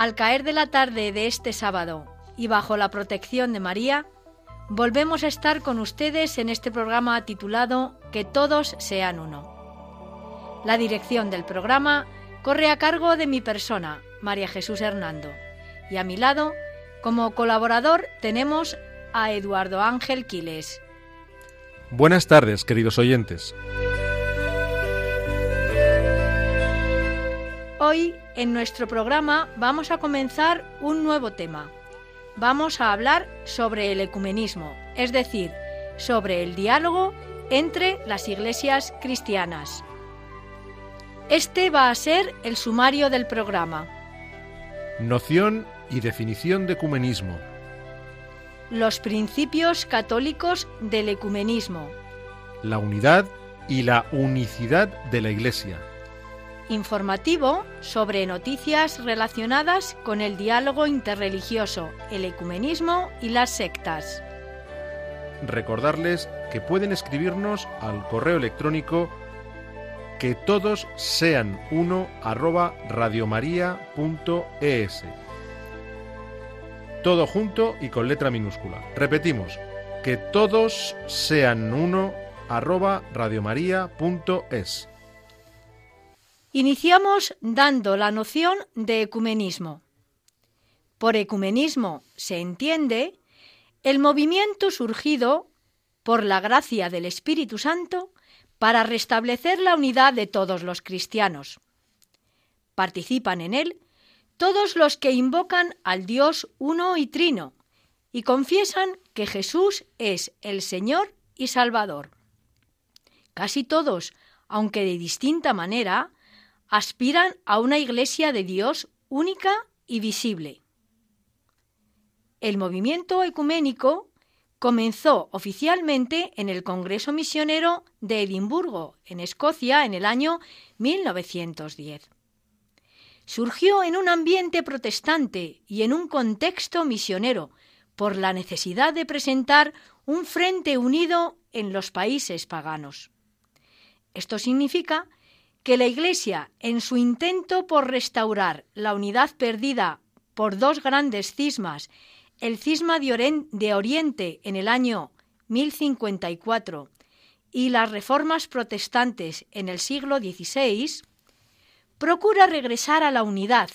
Al caer de la tarde de este sábado y bajo la protección de María, volvemos a estar con ustedes en este programa titulado Que todos sean uno. La dirección del programa corre a cargo de mi persona, María Jesús Hernando, y a mi lado, como colaborador, tenemos a Eduardo Ángel Quiles. Buenas tardes, queridos oyentes. Hoy en nuestro programa vamos a comenzar un nuevo tema. Vamos a hablar sobre el ecumenismo, es decir, sobre el diálogo entre las iglesias cristianas. Este va a ser el sumario del programa. Noción y definición de ecumenismo. Los principios católicos del ecumenismo. La unidad y la unicidad de la Iglesia informativo sobre noticias relacionadas con el diálogo interreligioso, el ecumenismo y las sectas. Recordarles que pueden escribirnos al correo electrónico que todos sean uno arroba radiomaria.es. Todo junto y con letra minúscula. Repetimos, que todos sean uno arroba radiomaria.es. Iniciamos dando la noción de ecumenismo. Por ecumenismo se entiende el movimiento surgido por la gracia del Espíritu Santo para restablecer la unidad de todos los cristianos. Participan en él todos los que invocan al Dios uno y trino y confiesan que Jesús es el Señor y Salvador. Casi todos, aunque de distinta manera, aspiran a una iglesia de Dios única y visible. El movimiento ecuménico comenzó oficialmente en el Congreso Misionero de Edimburgo, en Escocia, en el año 1910. Surgió en un ambiente protestante y en un contexto misionero por la necesidad de presentar un frente unido en los países paganos. Esto significa que la Iglesia, en su intento por restaurar la unidad perdida por dos grandes cismas, el cisma de Oriente en el año 1054 y las reformas protestantes en el siglo XVI, procura regresar a la unidad,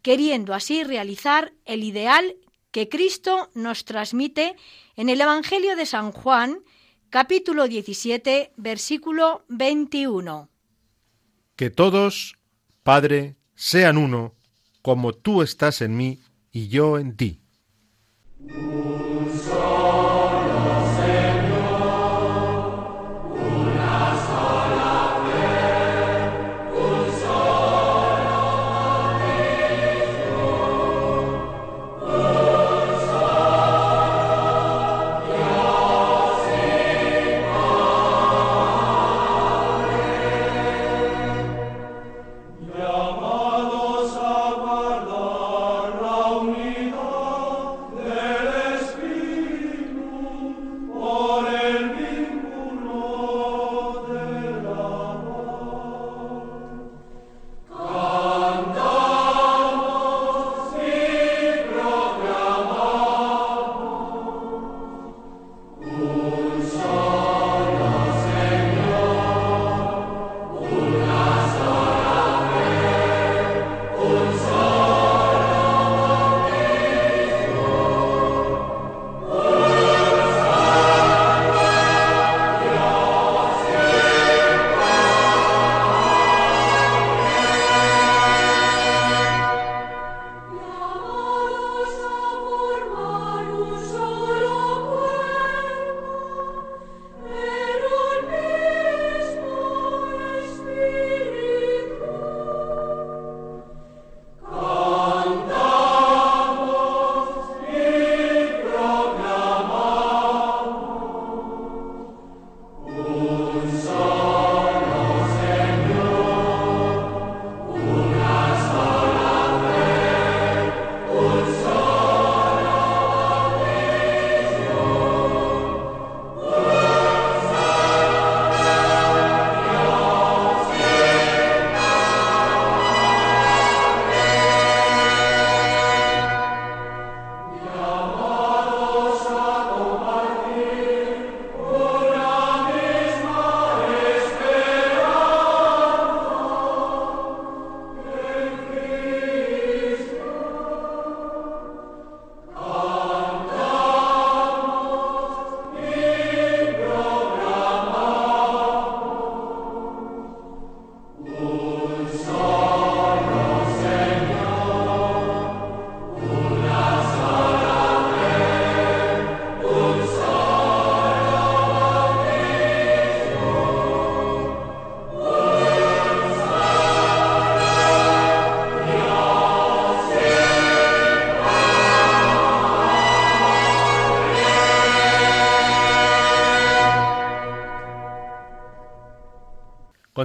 queriendo así realizar el ideal que Cristo nos transmite en el Evangelio de San Juan, capítulo 17, versículo 21 que todos, Padre, sean uno, como tú estás en mí y yo en ti.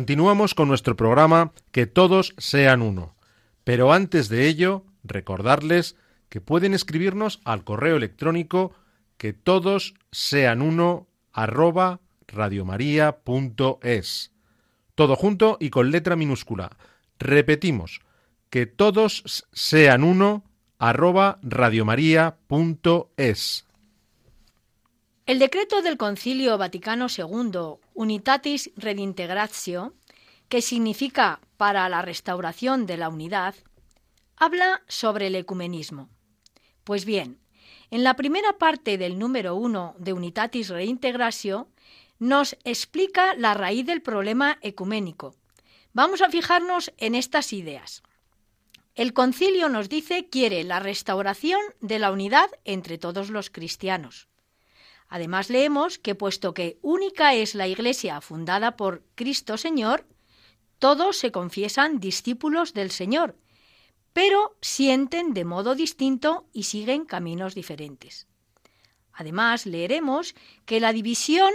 Continuamos con nuestro programa Que todos sean uno. Pero antes de ello, recordarles que pueden escribirnos al correo electrónico que todos sean uno arroba radiomaria.es. Todo junto y con letra minúscula. Repetimos, que todos sean uno arroba radiomaria.es. El decreto del Concilio Vaticano II, Unitatis Redintegratio, que significa para la restauración de la unidad, habla sobre el ecumenismo. Pues bien, en la primera parte del número 1 de Unitatis Reintegratio nos explica la raíz del problema ecuménico. Vamos a fijarnos en estas ideas. El concilio nos dice quiere la restauración de la unidad entre todos los cristianos. Además leemos que puesto que única es la Iglesia fundada por Cristo Señor, todos se confiesan discípulos del Señor, pero sienten de modo distinto y siguen caminos diferentes. Además, leeremos que la división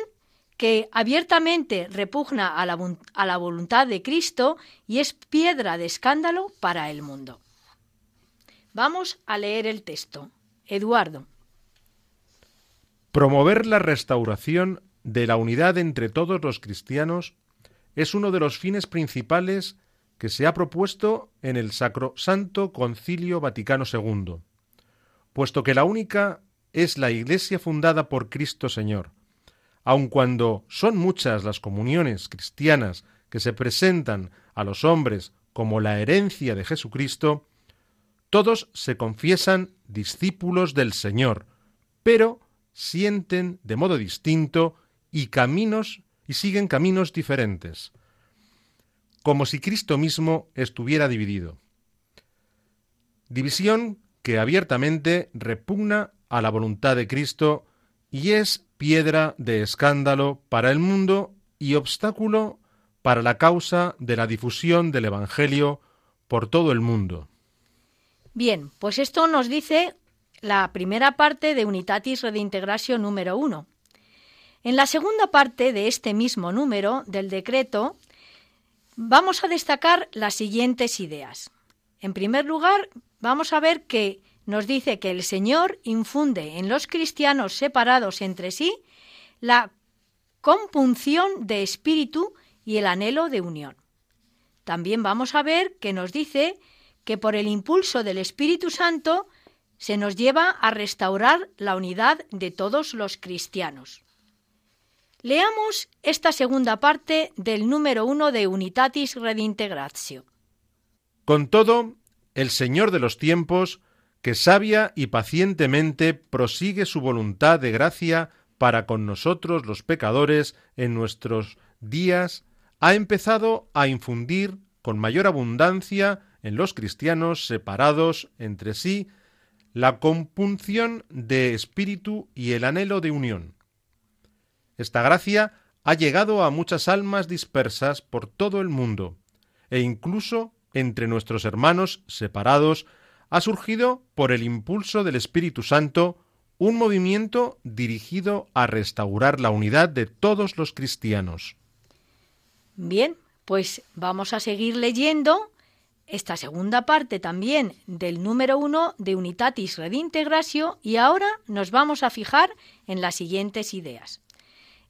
que abiertamente repugna a la, a la, voluntad de Cristo y es piedra de escándalo para el mundo. Vamos a leer el texto. Eduardo. Promover la restauración de la unidad entre todos los cristianos es uno de los fines principales que se ha propuesto en el Sacrosanto Concilio Vaticano II, puesto que la única es la Iglesia fundada por Cristo Señor, aun cuando son muchas las comuniones cristianas que se presentan a los hombres como la herencia de Jesucristo, todos se confiesan discípulos del Señor, pero sienten de modo distinto y caminos y siguen caminos diferentes, como si Cristo mismo estuviera dividido. División que abiertamente repugna a la voluntad de Cristo y es piedra de escándalo para el mundo y obstáculo para la causa de la difusión del Evangelio por todo el mundo. Bien, pues esto nos dice la primera parte de Unitatis Redintegratio número 1. En la segunda parte de este mismo número del decreto vamos a destacar las siguientes ideas. En primer lugar, vamos a ver que nos dice que el Señor infunde en los cristianos separados entre sí la compunción de espíritu y el anhelo de unión. También vamos a ver que nos dice que por el impulso del Espíritu Santo se nos lleva a restaurar la unidad de todos los cristianos. Leamos esta segunda parte del número uno de Unitatis Redintegratio. Con todo, el Señor de los tiempos, que sabia y pacientemente prosigue su voluntad de gracia para con nosotros los pecadores en nuestros días, ha empezado a infundir con mayor abundancia en los cristianos separados entre sí la compunción de espíritu y el anhelo de unión. Esta gracia ha llegado a muchas almas dispersas por todo el mundo, e incluso entre nuestros hermanos separados ha surgido por el impulso del Espíritu Santo un movimiento dirigido a restaurar la unidad de todos los cristianos. Bien, pues vamos a seguir leyendo esta segunda parte también del número uno de Unitatis Redintegratio y ahora nos vamos a fijar en las siguientes ideas.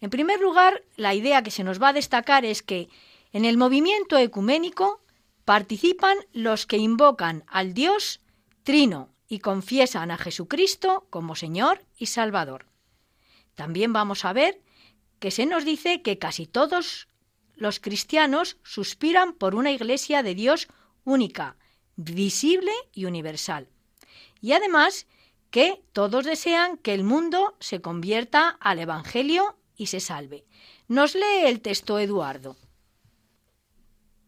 En primer lugar, la idea que se nos va a destacar es que en el movimiento ecuménico participan los que invocan al Dios Trino y confiesan a Jesucristo como Señor y Salvador. También vamos a ver que se nos dice que casi todos los cristianos suspiran por una iglesia de Dios única, visible y universal. Y además que todos desean que el mundo se convierta al Evangelio y se salve. Nos lee el texto Eduardo.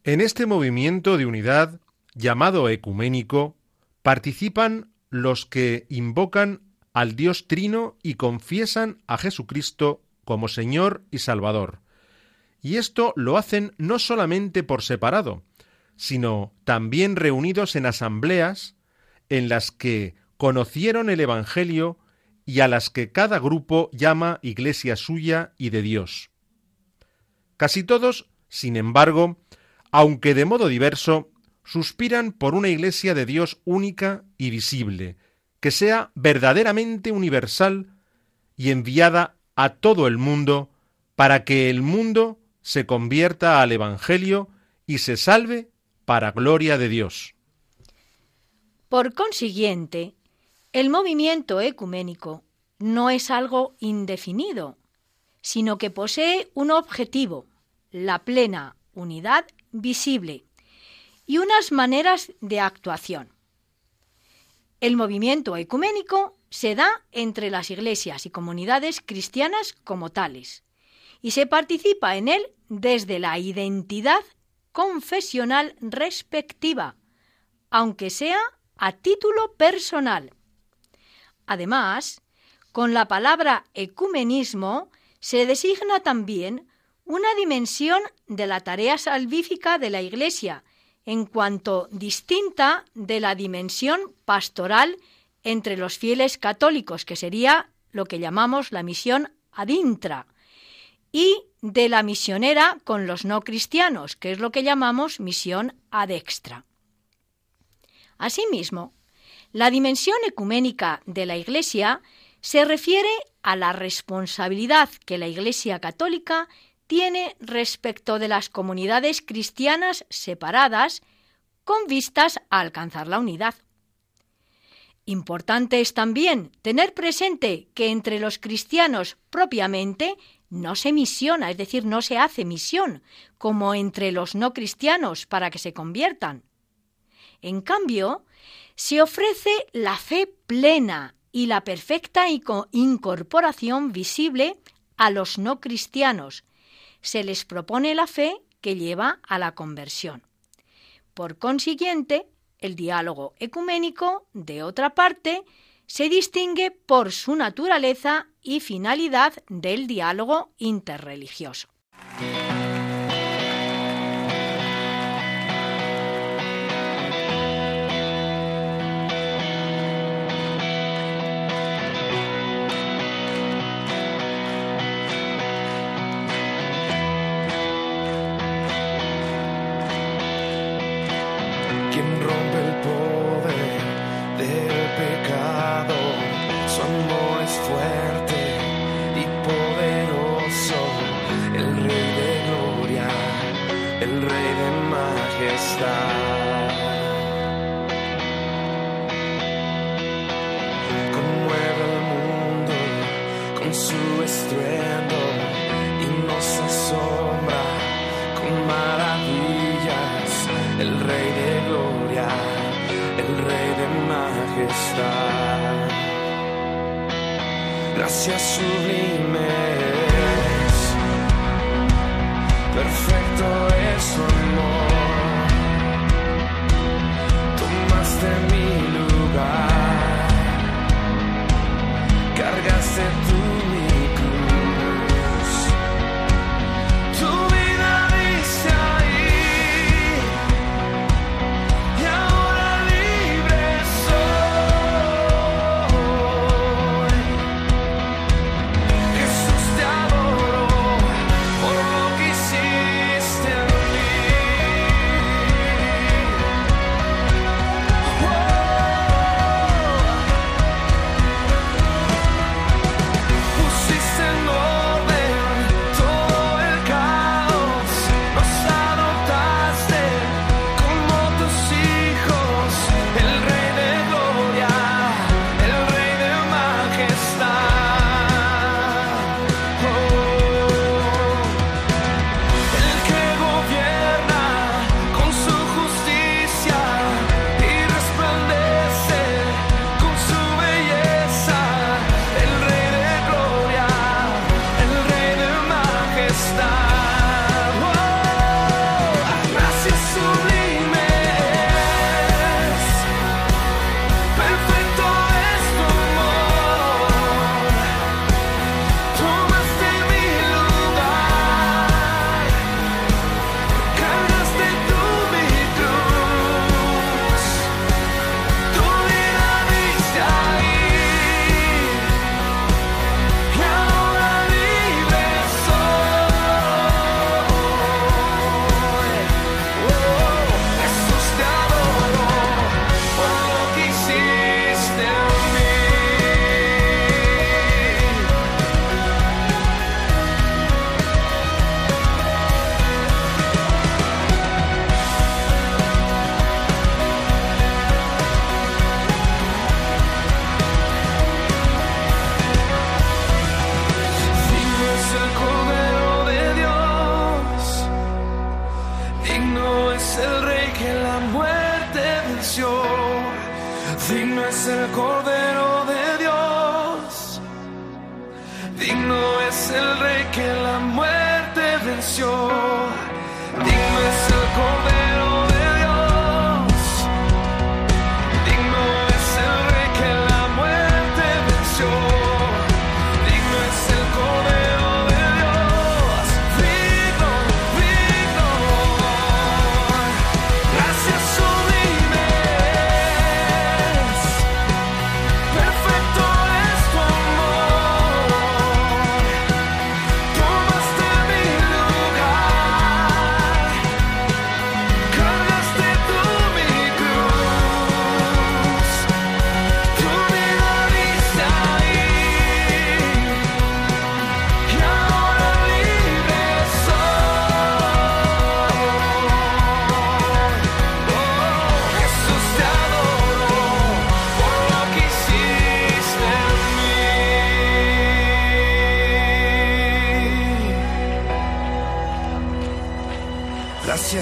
En este movimiento de unidad, llamado ecuménico, participan los que invocan al Dios Trino y confiesan a Jesucristo como Señor y Salvador. Y esto lo hacen no solamente por separado, sino también reunidos en asambleas en las que conocieron el Evangelio y a las que cada grupo llama iglesia suya y de Dios. Casi todos sin embargo, aunque de modo diverso, suspiran por una Iglesia de Dios única y visible, que sea verdaderamente universal y enviada a todo el mundo para que el mundo se convierta al Evangelio y se salve para gloria de Dios. Por consiguiente, el movimiento ecuménico no es algo indefinido, sino que posee un objetivo, la plena unidad visible, y unas maneras de actuación. El movimiento ecuménico se da entre las iglesias y comunidades cristianas como tales, y se participa en él desde la identidad confesional respectiva, aunque sea a título personal. Además, con la palabra ecumenismo se designa también una dimensión de la tarea salvífica de la Iglesia, en cuanto distinta de la dimensión pastoral entre los fieles católicos, que sería lo que llamamos la misión adintra, y de la misionera con los no cristianos, que es lo que llamamos misión adextra. Asimismo, la dimensión ecuménica de la Iglesia se refiere a la responsabilidad que la Iglesia católica tiene respecto de las comunidades cristianas separadas con vistas a alcanzar la unidad. Importante es también tener presente que entre los cristianos propiamente no se misiona, es decir, no se hace misión, como entre los no cristianos para que se conviertan. En cambio, se ofrece la fe plena y la perfecta incorporación visible a los no cristianos. Se les propone la fe que lleva a la conversión. Por consiguiente, el diálogo ecuménico, de otra parte, se distingue por su naturaleza y finalidad del diálogo interreligioso.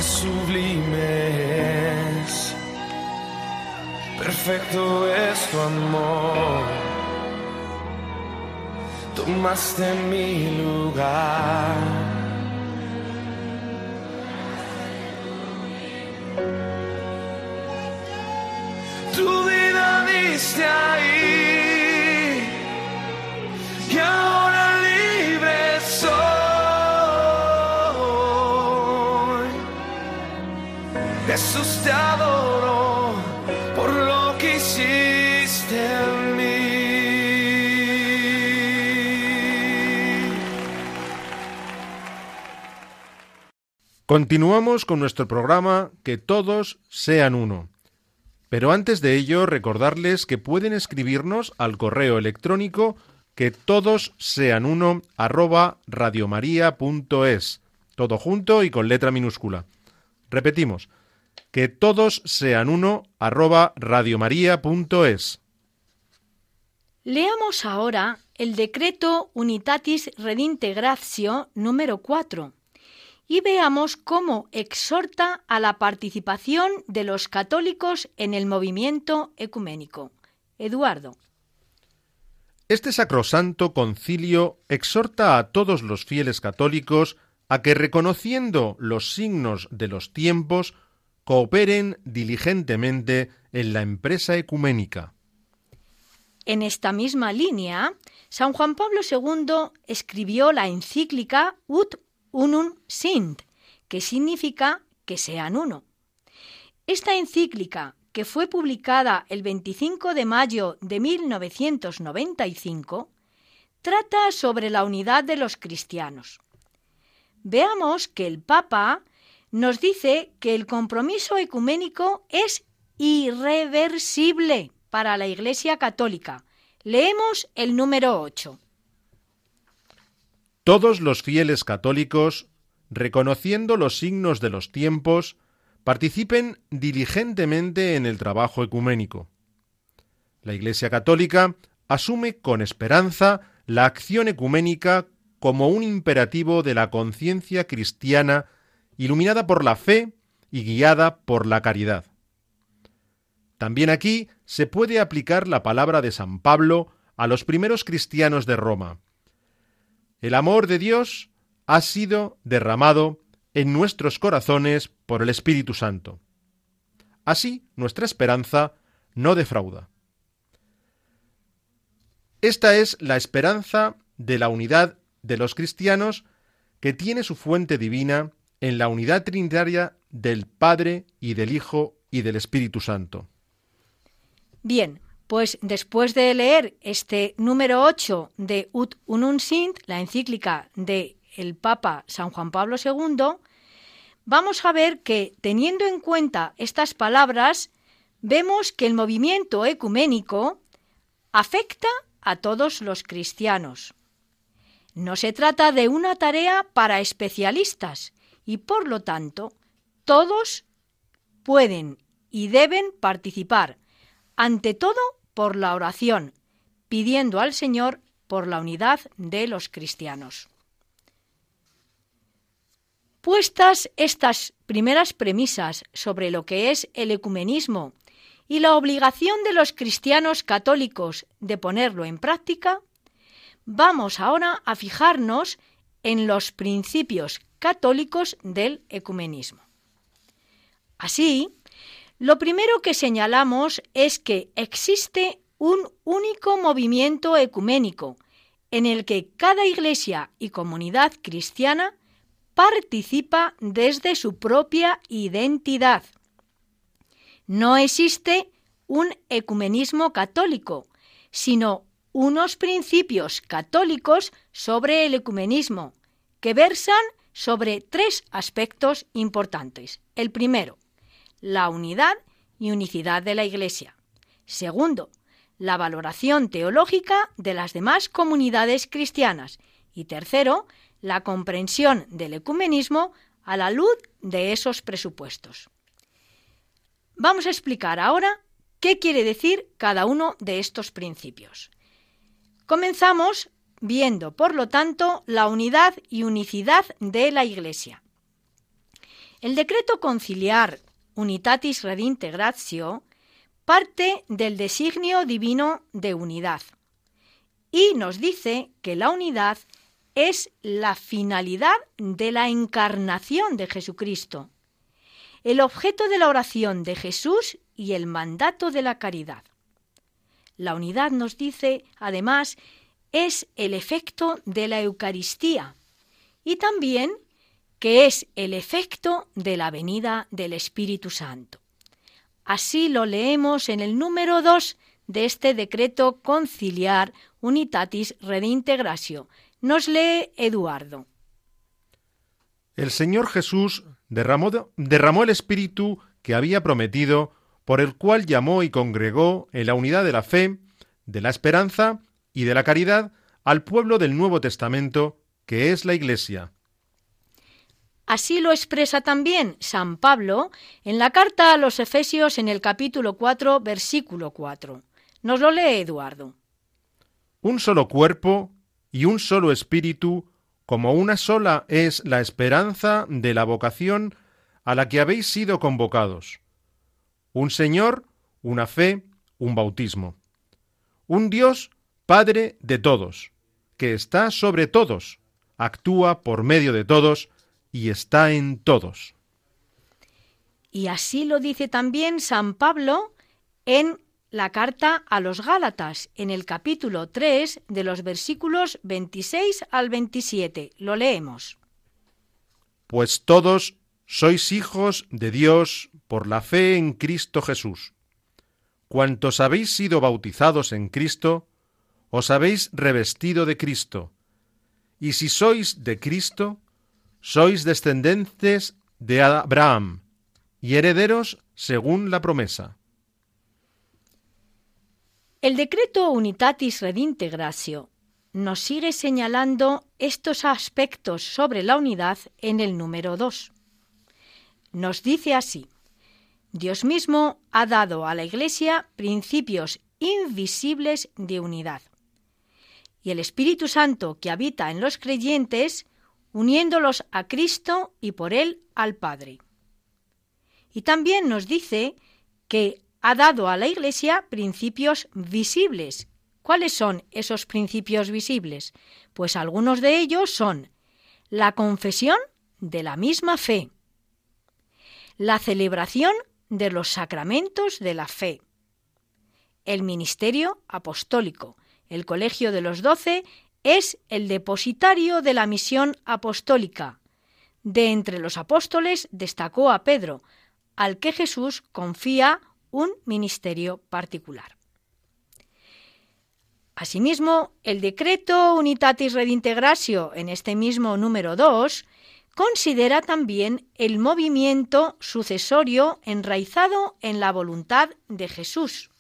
Gracias sublimes, perfecto es tu amor. Tomaste mi lugar. Continuamos con nuestro programa Que todos sean uno. Pero antes de ello, recordarles que pueden escribirnos al correo electrónico que todos sean uno arroba radiomaria.es. Todo junto y con letra minúscula. Repetimos, que todos sean uno arroba radiomaria.es. Leamos ahora el decreto Unitatis Redintegratio número 4 y veamos cómo exhorta a la participación de los católicos en el movimiento ecuménico. Eduardo. Este sacrosanto concilio exhorta a todos los fieles católicos a que, reconociendo los signos de los tiempos, cooperen diligentemente en la empresa ecuménica. En esta misma línea, San Juan Pablo II escribió la encíclica Ut Unum Sint, que significa que sean uno. Esta encíclica, que fue publicada el 25 de mayo de 1995, trata sobre la unidad de los cristianos. Veamos que el Papa nos dice que el compromiso ecuménico es irreversible para la Iglesia Católica. Leemos el número 8. Todos los fieles católicos, reconociendo los signos de los tiempos, participen diligentemente en el trabajo ecuménico. La Iglesia Católica asume con esperanza la acción ecuménica como un imperativo de la conciencia cristiana iluminada por la fe y guiada por la caridad. También aquí se puede aplicar la palabra de San Pablo a los primeros cristianos de Roma. El amor de Dios ha sido derramado en nuestros corazones por el Espíritu Santo. Así nuestra esperanza no defrauda. Esta es la esperanza de la unidad de los cristianos que tiene su fuente divina en la unidad trinitaria del Padre y del Hijo y del Espíritu Santo. Bien, pues después de leer este número 8 de Ut Unum Sint, la encíclica de el Papa San Juan Pablo II, vamos a ver que, teniendo en cuenta estas palabras, vemos que el movimiento ecuménico afecta a todos los cristianos. No se trata de una tarea para especialistas y, por lo tanto, todos pueden y deben participar, ante todo por la oración, pidiendo al Señor por la unidad de los cristianos. Puestas estas primeras premisas sobre lo que es el ecumenismo y la obligación de los cristianos católicos de ponerlo en práctica, vamos ahora a fijarnos en los principios católicos del ecumenismo. Así, lo primero que señalamos es que existe un único movimiento ecuménico en el que cada iglesia y comunidad cristiana participa desde su propia identidad. No existe un ecumenismo católico, sino unos principios católicos sobre el ecumenismo, que versan sobre tres aspectos importantes. El primero, la unidad y unicidad de la Iglesia. Segundo, la valoración teológica de las demás comunidades cristianas. Y tercero, la comprensión del ecumenismo a la luz de esos presupuestos. Vamos a explicar ahora qué quiere decir cada uno de estos principios. Comenzamos viendo, por lo tanto, la unidad y unicidad de la Iglesia. El decreto conciliar Unitatis Redintegratio parte del designio divino de unidad y nos dice que la unidad es la finalidad de la encarnación de Jesucristo, el objeto de la oración de Jesús y el mandato de la caridad. La unidad nos dice, además, es el efecto de la Eucaristía y también que es el efecto de la venida del Espíritu Santo. Así lo leemos en el número 2 de este decreto conciliar Unitatis Redintegratio. Nos lee Eduardo. El Señor Jesús derramó, derramó el Espíritu que había prometido, por el cual llamó y congregó en la unidad de la fe, de la esperanza y de la caridad al pueblo del Nuevo Testamento, que es la Iglesia. Así lo expresa también San Pablo en la carta a los Efesios en el capítulo 4, versículo 4. Nos lo lee Eduardo. Un solo cuerpo y un solo espíritu, como una sola es la esperanza de la vocación a la que habéis sido convocados. Un Señor, una fe, un bautismo. Un Dios, Padre de todos, que está sobre todos, actúa por medio de todos y está en todos. Y así lo dice también San Pablo en la carta a los Gálatas, en el capítulo 3 de los versículos 26 al 27. Lo leemos. Pues todos sois hijos de Dios por la fe en Cristo Jesús. Cuantos habéis sido bautizados en Cristo, os habéis revestido de Cristo. Y si sois de Cristo, sois descendientes de Abraham y herederos según la promesa. El decreto Unitatis Redintegratio nos sigue señalando estos aspectos sobre la unidad en el número 2. Nos dice así, Dios mismo ha dado a la Iglesia principios invisibles de unidad. Y el Espíritu Santo que habita en los creyentes, uniéndolos a Cristo y por él al Padre. Y también nos dice que ha dado a la Iglesia principios visibles. ¿Cuáles son esos principios visibles? Pues algunos de ellos son la confesión de la misma fe, la celebración de los sacramentos de la fe, el ministerio apostólico, el colegio de los doce es el depositario de la misión apostólica. De entre los apóstoles destacó a Pedro, al que Jesús confía un ministerio particular. Asimismo, el decreto Unitatis Redintegratio en este mismo número 2 considera también el movimiento sucesorio enraizado en la voluntad de Jesús.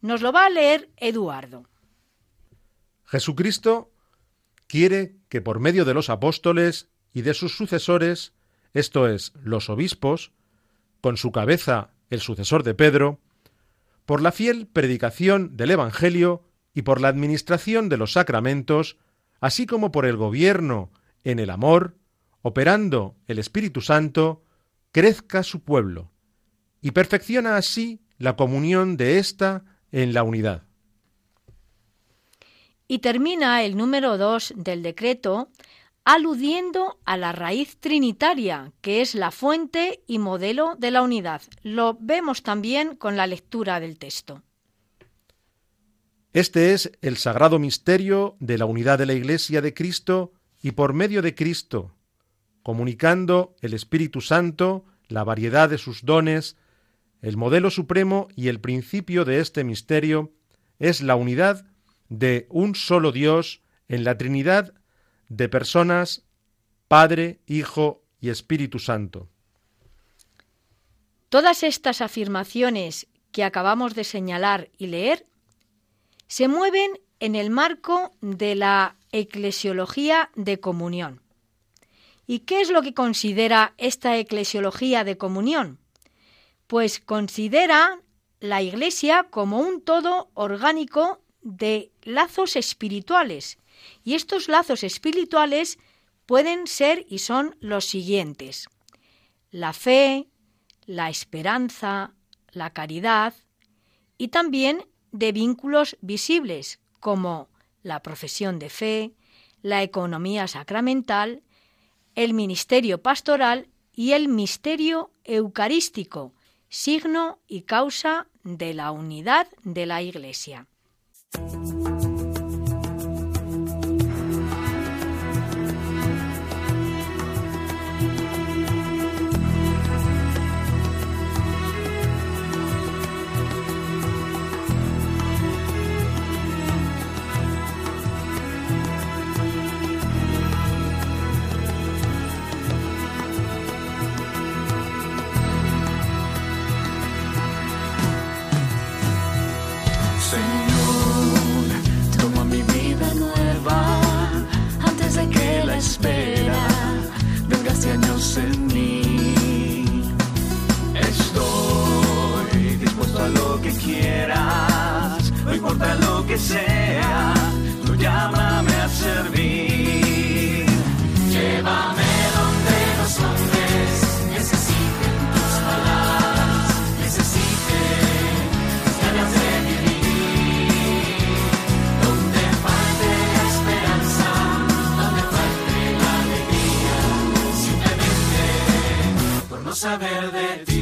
Nos lo va a leer Eduardo. Jesucristo quiere que por medio de los apóstoles y de sus sucesores, esto es, los obispos, con su cabeza el sucesor de Pedro, por la fiel predicación del Evangelio y por la administración de los sacramentos, así como por el gobierno en el amor, operando el Espíritu Santo, crezca su pueblo, y perfecciona así la comunión de ésta en la unidad. Y termina el número 2 del decreto aludiendo a la raíz trinitaria, que es la fuente y modelo de la unidad. Lo vemos también con la lectura del texto. Este es el sagrado misterio de la unidad de la Iglesia de Cristo y por medio de Cristo, comunicando el Espíritu Santo, la variedad de sus dones, el modelo supremo y el principio de este misterio es la unidad de un solo Dios en la Trinidad de personas, Padre, Hijo y Espíritu Santo. Todas estas afirmaciones que acabamos de señalar y leer se mueven en el marco de la eclesiología de comunión. ¿Y qué es lo que considera esta eclesiología de comunión? Pues considera la Iglesia como un todo orgánico de lazos espirituales. Y estos lazos espirituales pueden ser y son los siguientes. La fe, la esperanza, la caridad y también de vínculos visibles como la profesión de fe, la economía sacramental, el ministerio pastoral y el misterio eucarístico, signo y causa de la unidad de la Iglesia. En mí. Estoy dispuesto a lo que quieras, no importa lo que sea, saber de ti.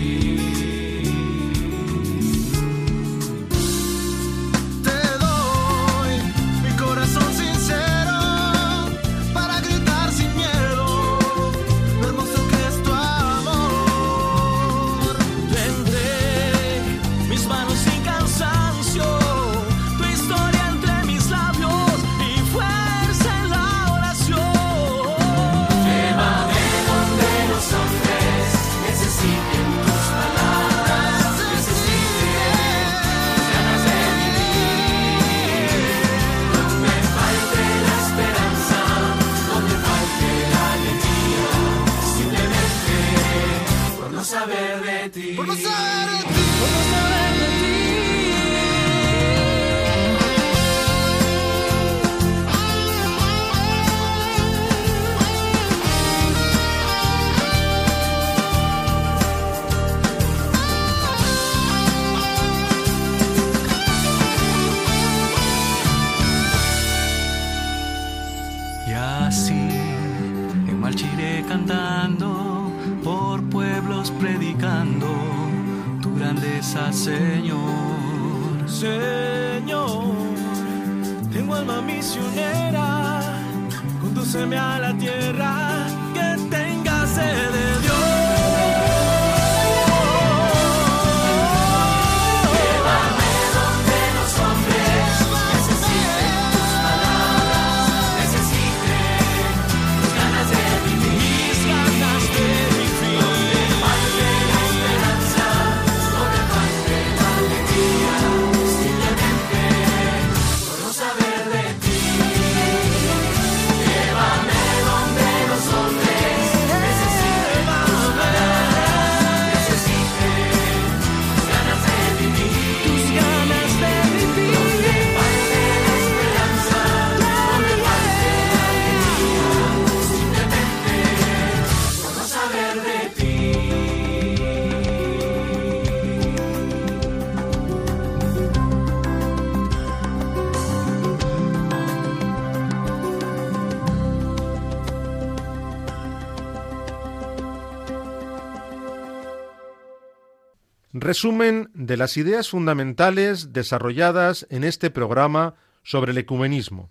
Resumen de las ideas fundamentales desarrolladas en este programa sobre el ecumenismo.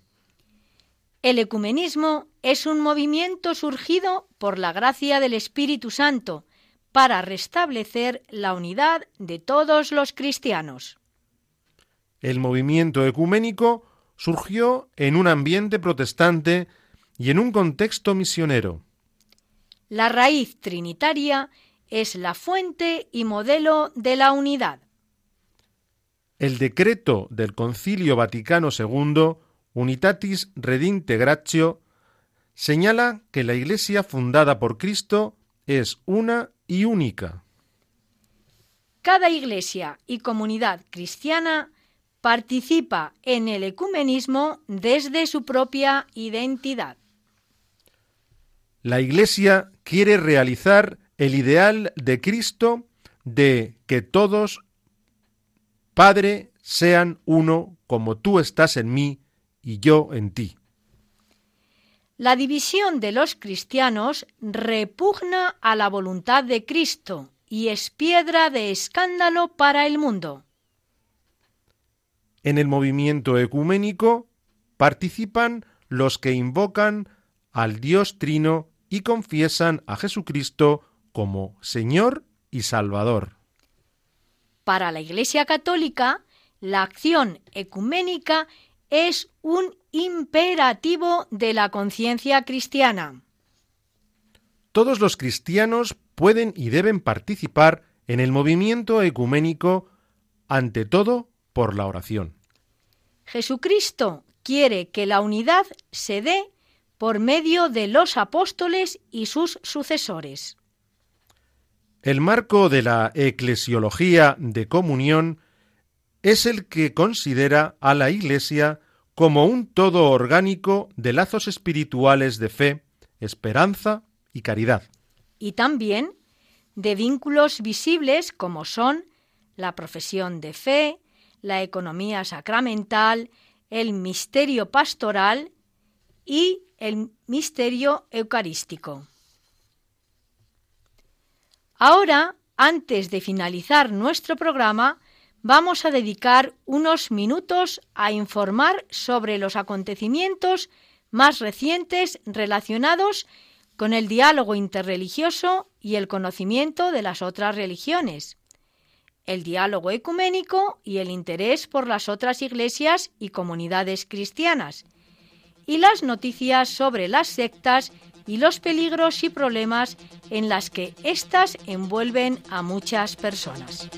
El ecumenismo es un movimiento surgido por la gracia del Espíritu Santo para restablecer la unidad de todos los cristianos. El movimiento ecuménico surgió en un ambiente protestante y en un contexto misionero. La raíz trinitaria es la fuente y modelo de la unidad. El decreto del Concilio Vaticano II, Unitatis Redintegratio, señala que la Iglesia fundada por Cristo es una y única. Cada iglesia y comunidad cristiana participa en el ecumenismo desde su propia identidad. La Iglesia quiere realizar el ideal de Cristo de que todos, Padre, sean uno como tú estás en mí y yo en ti. La división de los cristianos repugna a la voluntad de Cristo y es piedra de escándalo para el mundo. En el movimiento ecuménico participan los que invocan al Dios Trino y confiesan a Jesucristo como Señor y Salvador. Para la Iglesia Católica, la acción ecuménica es un imperativo de la conciencia cristiana. Todos los cristianos pueden y deben participar en el movimiento ecuménico, ante todo por la oración. Jesucristo quiere que la unidad se dé por medio de los apóstoles y sus sucesores. El marco de la eclesiología de comunión es el que considera a la Iglesia como un todo orgánico de lazos espirituales de fe, esperanza y caridad. Y también de vínculos visibles como son la profesión de fe, la economía sacramental, el misterio pastoral y el misterio eucarístico. Ahora, antes de finalizar nuestro programa, vamos a dedicar unos minutos a informar sobre los acontecimientos más recientes relacionados con el diálogo interreligioso y el conocimiento de las otras religiones, el diálogo ecuménico y el interés por las otras iglesias y comunidades cristianas, y las noticias sobre las sectas y los peligros y problemas en las que éstas envuelven a muchas personas.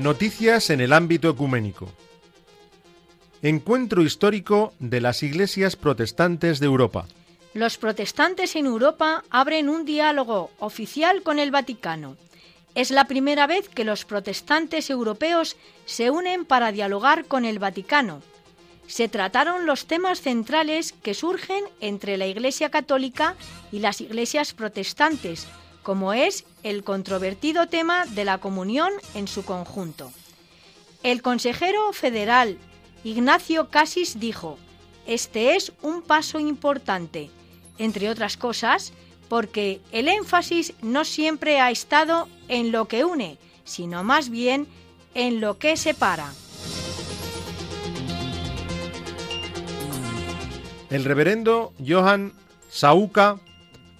Noticias en el ámbito ecuménico. Encuentro histórico de las iglesias protestantes de Europa. Los protestantes en Europa abren un diálogo oficial con el Vaticano. Es la primera vez que los protestantes europeos se unen para dialogar con el Vaticano. Se trataron los temas centrales que surgen entre la Iglesia Católica y las iglesias protestantes, como es el controvertido tema de la comunión en su conjunto. El consejero federal Ignacio Casis dijo, este es un paso importante, entre otras cosas, porque el énfasis no siempre ha estado en lo que une, sino más bien en lo que separa. El reverendo Johann Sauca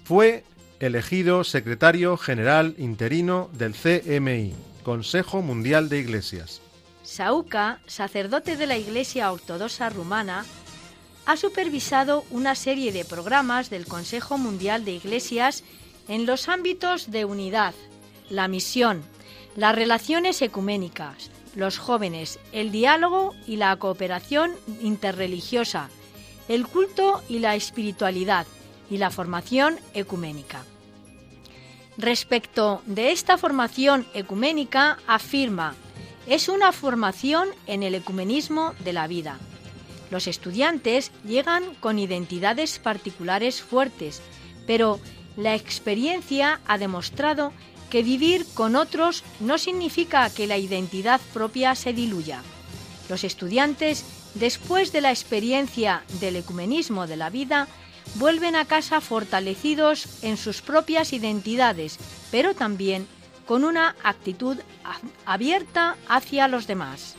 fue elegido secretario general interino del CMI, Consejo Mundial de Iglesias. Sauca, sacerdote de la Iglesia Ortodoxa Rumana, ha supervisado una serie de programas del Consejo Mundial de Iglesias en los ámbitos de unidad, la misión, las relaciones ecuménicas, los jóvenes, el diálogo y la cooperación interreligiosa, el culto y la espiritualidad y la formación ecuménica. Respecto de esta formación ecuménica, afirma, es una formación en el ecumenismo de la vida. Los estudiantes llegan con identidades particulares fuertes, pero la experiencia ha demostrado que vivir con otros no significa que la identidad propia se diluya. Los estudiantes, después de la experiencia del ecumenismo de la vida, vuelven a casa fortalecidos en sus propias identidades, pero también con una actitud abierta hacia los demás.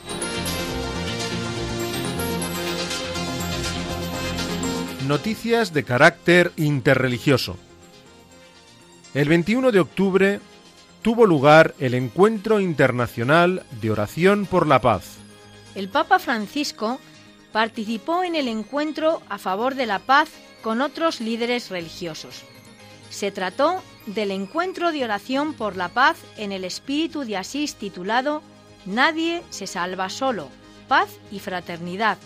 Noticias de carácter interreligioso. El 21 de octubre tuvo lugar el Encuentro Internacional de Oración por la Paz. El Papa Francisco participó en el encuentro a favor de la paz con otros líderes religiosos. Se trató del encuentro de oración por la paz en el espíritu de Asís titulado Nadie se salva solo, paz y fraternidad,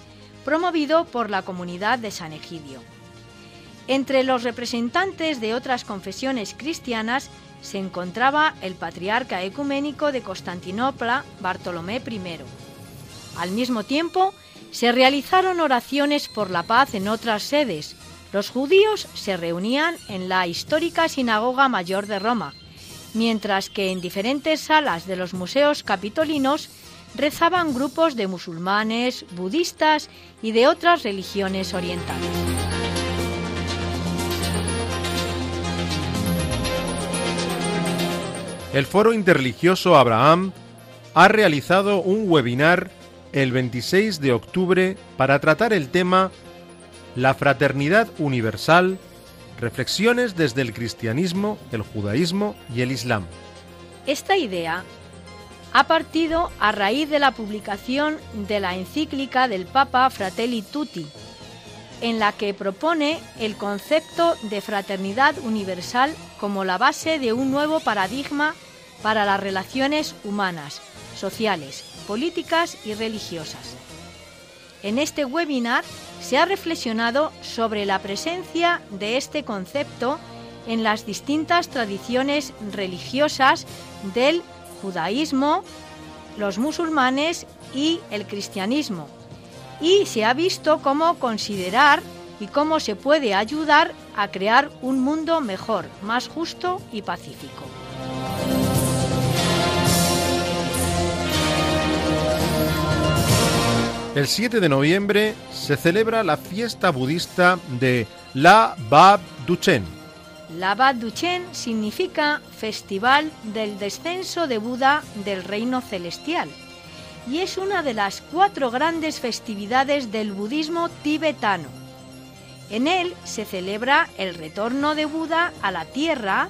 promovido por la comunidad de San Egidio. Entre los representantes de otras confesiones cristianas se encontraba el patriarca ecuménico de Constantinopla, Bartolomé I. Al mismo tiempo, se realizaron oraciones por la paz en otras sedes. Los judíos se reunían en la histórica Sinagoga Mayor de Roma, mientras que en diferentes salas de los museos capitolinos rezaban grupos de musulmanes, budistas y de otras religiones orientales. El Foro Interreligioso Abraham ha realizado un webinar el 26 de octubre para tratar el tema La fraternidad universal, reflexiones desde el cristianismo, el judaísmo y el islam. Esta idea ha partido a raíz de la publicación de la encíclica del Papa Fratelli Tutti, en la que propone el concepto de fraternidad universal como la base de un nuevo paradigma para las relaciones humanas, sociales, políticas y religiosas. En este webinar se ha reflexionado sobre la presencia de este concepto en las distintas tradiciones religiosas del judaísmo, los musulmanes y el cristianismo, y se ha visto cómo considerar y cómo se puede ayudar a crear un mundo mejor, más justo y pacífico. El 7 de noviembre se celebra la fiesta budista de La Bab Duchen. La Bab Duchen significa Festival del Descenso de Buda del Reino Celestial y es una de las cuatro grandes festividades del budismo tibetano. En él se celebra el retorno de Buda a la tierra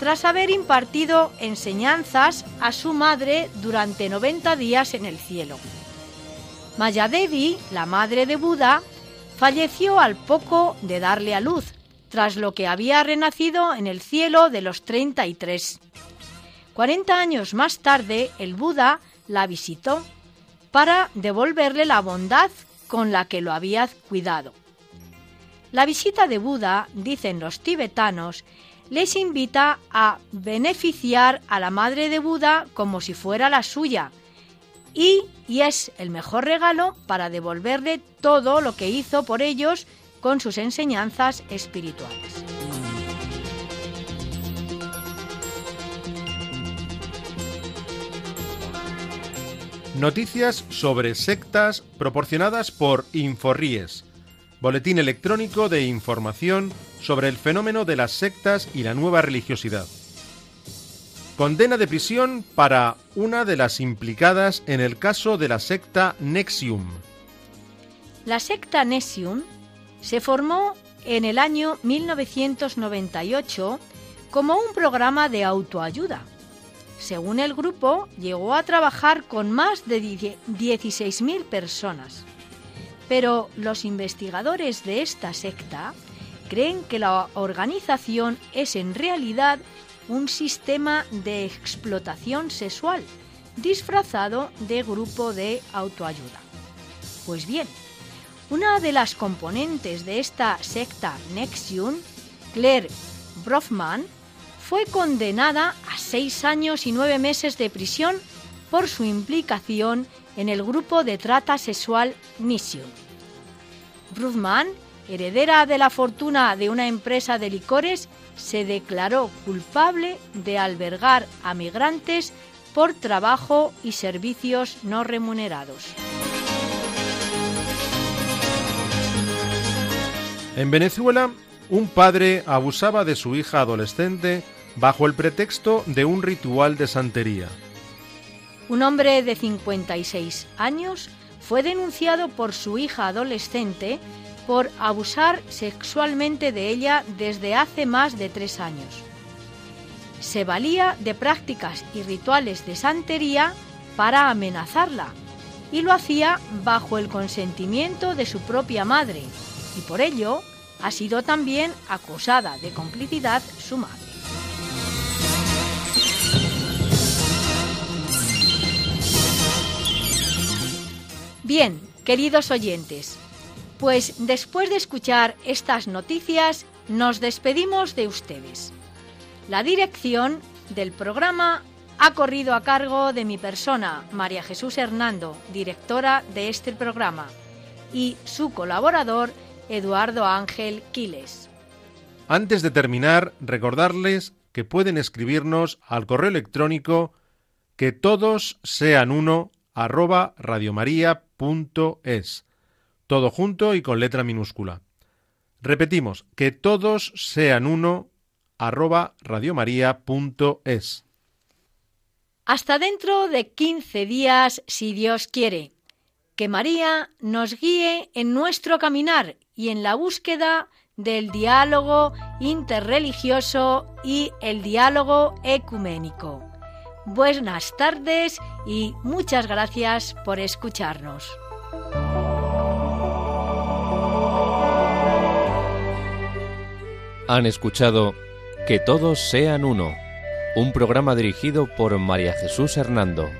tras haber impartido enseñanzas a su madre durante 90 días en el cielo. Mayadevi, la madre de Buda, falleció al poco de darle a luz, tras lo que había renacido en el cielo de los 33. 40 años más tarde, el Buda la visitó para devolverle la bondad con la que lo había cuidado. La visita de Buda, dicen los tibetanos, les invita a beneficiar a la madre de Buda como si fuera la suya, y, y es el mejor regalo para devolverle todo lo que hizo por ellos con sus enseñanzas espirituales. Noticias sobre sectas proporcionadas por Inforríes, boletín electrónico de información sobre el fenómeno de las sectas y la nueva religiosidad. Condena de prisión para una de las implicadas en el caso de la secta Nexium. La secta Nexium se formó en el año 1998 como un programa de autoayuda. Según el grupo, llegó a trabajar con más de 16.000 personas. Pero los investigadores de esta secta creen que la organización es en realidad un sistema de explotación sexual disfrazado de grupo de autoayuda. Pues bien, una de las componentes de esta secta Nexium, Claire Brofman, fue condenada a seis años y nueve meses de prisión por su implicación en el grupo de trata sexual Nexium. Brufman heredera de la fortuna de una empresa de licores, se declaró culpable de albergar a migrantes por trabajo y servicios no remunerados. En Venezuela, un padre abusaba de su hija adolescente bajo el pretexto de un ritual de santería. Un hombre de 56 años fue denunciado por su hija adolescente por abusar sexualmente de ella desde hace más de tres años. Se valía de prácticas y rituales de santería para amenazarla y lo hacía bajo el consentimiento de su propia madre y por ello ha sido también acusada de complicidad su madre. Bien, queridos oyentes, pues después de escuchar estas noticias nos despedimos de ustedes. La dirección del programa ha corrido a cargo de mi persona, María Jesús Hernando, directora de este programa, y su colaborador, Eduardo Ángel Quiles. Antes de terminar, recordarles que pueden escribirnos al correo electrónico que todos sean uno arroba radiomaria.es. Todo junto y con letra minúscula. Repetimos, que todos sean uno arroba radiomaria.es. Hasta dentro de 15 días, si Dios quiere. Que María nos guíe en nuestro caminar y en la búsqueda del diálogo interreligioso y el diálogo ecuménico. Buenas tardes y muchas gracias por escucharnos. Han escuchado Que todos sean uno, un programa dirigido por María Jesús Hernando.